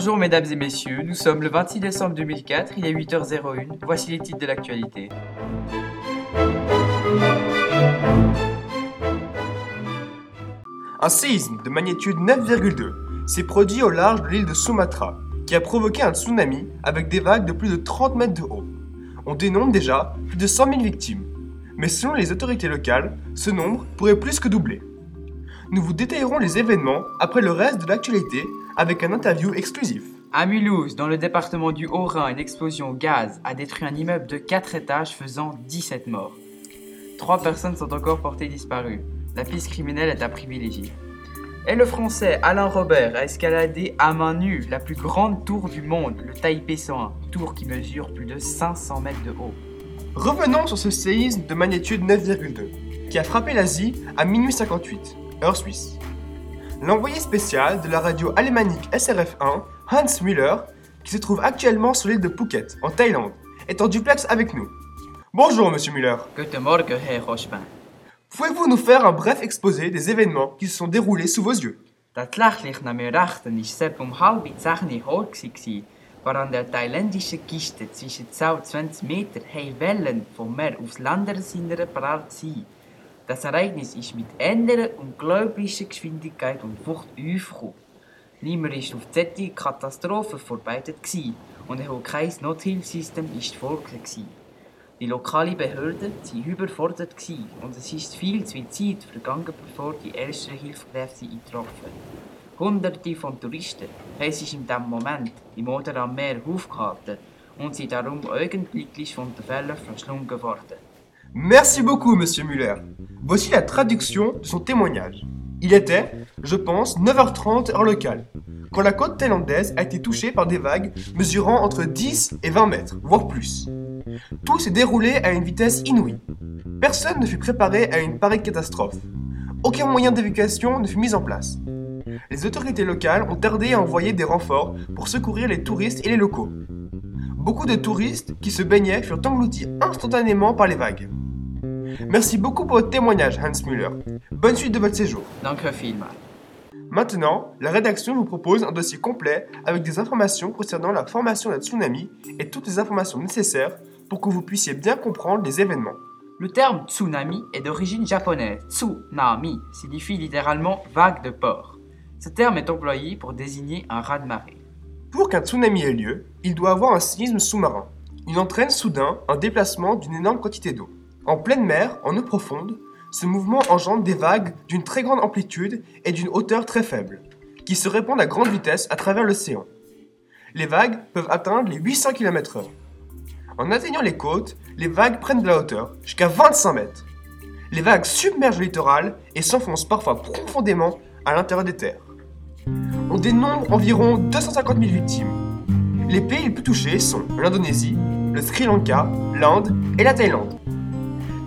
Bonjour mesdames et messieurs, nous sommes le 26 décembre 2004, il est 8h01, voici les titres de l'actualité. Un séisme de magnitude 9,2 s'est produit au large de l'île de Sumatra, qui a provoqué un tsunami avec des vagues de plus de 30 mètres de haut. On dénombre déjà plus de 100 000 victimes, mais selon les autorités locales, ce nombre pourrait plus que doubler. Nous vous détaillerons les événements après le reste de l'actualité avec un interview exclusif. À Mulhouse, dans le département du Haut-Rhin, une explosion au gaz a détruit un immeuble de 4 étages faisant 17 morts. Trois personnes sont encore portées disparues. La piste criminelle est à privilégier. Et le français Alain Robert a escaladé à main nue la plus grande tour du monde, le Taipei 101, tour qui mesure plus de 500 mètres de haut. Revenons sur ce séisme de magnitude 9,2 qui a frappé l'Asie à minuit 58, heure suisse. L'envoyé spécial de la radio alémanique SRF1, Hans Müller, qui se trouve actuellement sur l'île de Phuket, en Thaïlande, est en duplex avec nous. Bonjour, monsieur Müller. Guten Morgen, Herr Rochepin. Pouvez-vous nous faire un bref exposé des événements qui se sont déroulés sous vos yeux? Das Lichtlicht nach mir rechten ist etwa um halb zehn Uhr gsi, war an der thailändischen Kiste zwischen 10 und 20 Meter haben Wellen vom Meer aufs Landersinner prallt sein. Das Ereignis ist mit einer unglaublicher Geschwindigkeit und Wucht aufgekommen. Niemand ist auf diese Katastrophe vorbereitet und auch kein Nothilfsystem gsi. Die lokale Behörden waren überfordert und es ist viel zu viel Zeit vergangen, bevor die ersten Hilfskräfte eintrafen. Hunderte von Touristen haben sich in diesem Moment im Oder am Meer aufgehalten und sind darum eigentlich von den Fällen verschlungen worden. Merci beaucoup, monsieur Müller. Voici la traduction de son témoignage. Il était, je pense, 9h30 heure locale, quand la côte thaïlandaise a été touchée par des vagues mesurant entre 10 et 20 mètres, voire plus. Tout s'est déroulé à une vitesse inouïe. Personne ne fut préparé à une pareille catastrophe. Aucun moyen d'évacuation ne fut mis en place. Les autorités locales ont tardé à envoyer des renforts pour secourir les touristes et les locaux. Beaucoup de touristes qui se baignaient furent engloutis instantanément par les vagues. Merci beaucoup pour votre témoignage, Hans Müller. Bonne suite de votre séjour. Danke vielmals. Maintenant, la rédaction vous propose un dossier complet avec des informations concernant la formation d'un tsunami et toutes les informations nécessaires pour que vous puissiez bien comprendre les événements. Le terme tsunami est d'origine japonaise. Tsunami signifie littéralement vague de port. Ce terme est employé pour désigner un raz-de-marée. Pour qu'un tsunami ait lieu, il doit avoir un séisme sous-marin. Il entraîne soudain un déplacement d'une énorme quantité d'eau. En pleine mer, en eau profonde, ce mouvement engendre des vagues d'une très grande amplitude et d'une hauteur très faible, qui se répandent à grande vitesse à travers l'océan. Les vagues peuvent atteindre les 800 km/h. En atteignant les côtes, les vagues prennent de la hauteur, jusqu'à 25 mètres. Les vagues submergent le littoral et s'enfoncent parfois profondément à l'intérieur des terres. On dénombre environ 250 000 victimes. Les pays les plus touchés sont l'Indonésie, le Sri Lanka, l'Inde et la Thaïlande.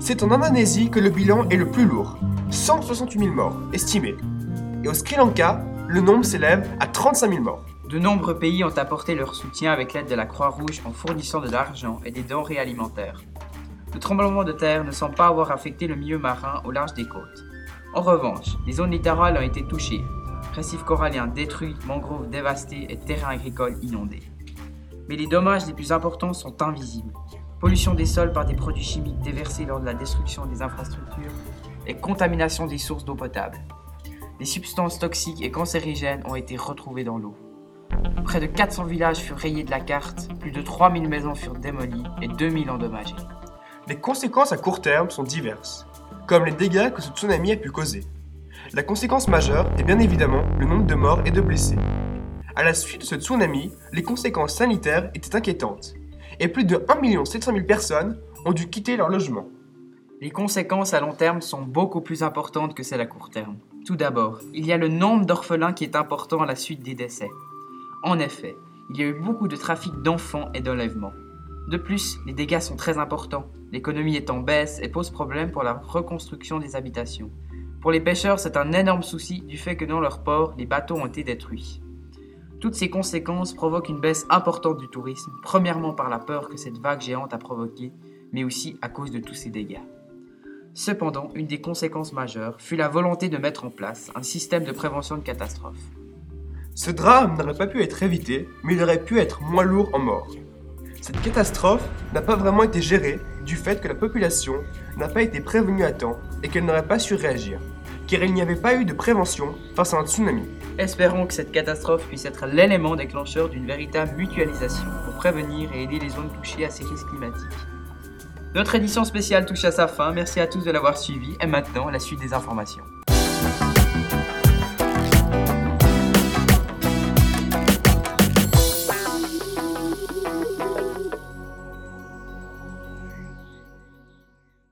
C'est en Indonésie que le bilan est le plus lourd, 168 000 morts estimés. Et au Sri Lanka, le nombre s'élève à 35 000 morts. De nombreux pays ont apporté leur soutien avec l'aide de la Croix-Rouge en fournissant de l'argent et des denrées alimentaires. Le tremblement de terre ne semble pas avoir affecté le milieu marin au large des côtes. En revanche, les zones littorales ont été touchées. Récifs coralliens détruits, mangroves dévastés et terrains agricoles inondés. Mais les dommages les plus importants sont invisibles. Pollution des sols par des produits chimiques déversés lors de la destruction des infrastructures et contamination des sources d'eau potable. Des substances toxiques et cancérigènes ont été retrouvées dans l'eau. Près de 400 villages furent rayés de la carte, plus de 3000 maisons furent démolies et 2000 endommagées. Les conséquences à court terme sont diverses, comme les dégâts que ce tsunami a pu causer. La conséquence majeure est bien évidemment le nombre de morts et de blessés. À la suite de ce tsunami, les conséquences sanitaires étaient inquiétantes, et plus de 1 700 000 personnes ont dû quitter leur logement. Les conséquences à long terme sont beaucoup plus importantes que celles à court terme. Tout d'abord, il y a le nombre d'orphelins qui est important à la suite des décès. En effet, il y a eu beaucoup de trafic d'enfants et d'enlèvements. De plus, les dégâts sont très importants. L'économie est en baisse et pose problème pour la reconstruction des habitations. Pour les pêcheurs, c'est un énorme souci du fait que dans leur port, les bateaux ont été détruits. Toutes ces conséquences provoquent une baisse importante du tourisme, premièrement par la peur que cette vague géante a provoquée, mais aussi à cause de tous ces dégâts. Cependant, une des conséquences majeures fut la volonté de mettre en place un système de prévention de catastrophes. Ce drame n'aurait pas pu être évité, mais il aurait pu être moins lourd en morts. Cette catastrophe n'a pas vraiment été gérée du fait que la population n'a pas été prévenue à temps et qu'elle n'aurait pas su réagir, car il n'y avait pas eu de prévention face à un tsunami. Espérons que cette catastrophe puisse être l'élément déclencheur d'une véritable mutualisation pour prévenir et aider les zones touchées à ces risques climatiques. Notre édition spéciale touche à sa fin, merci à tous de l'avoir suivi et maintenant la suite des informations.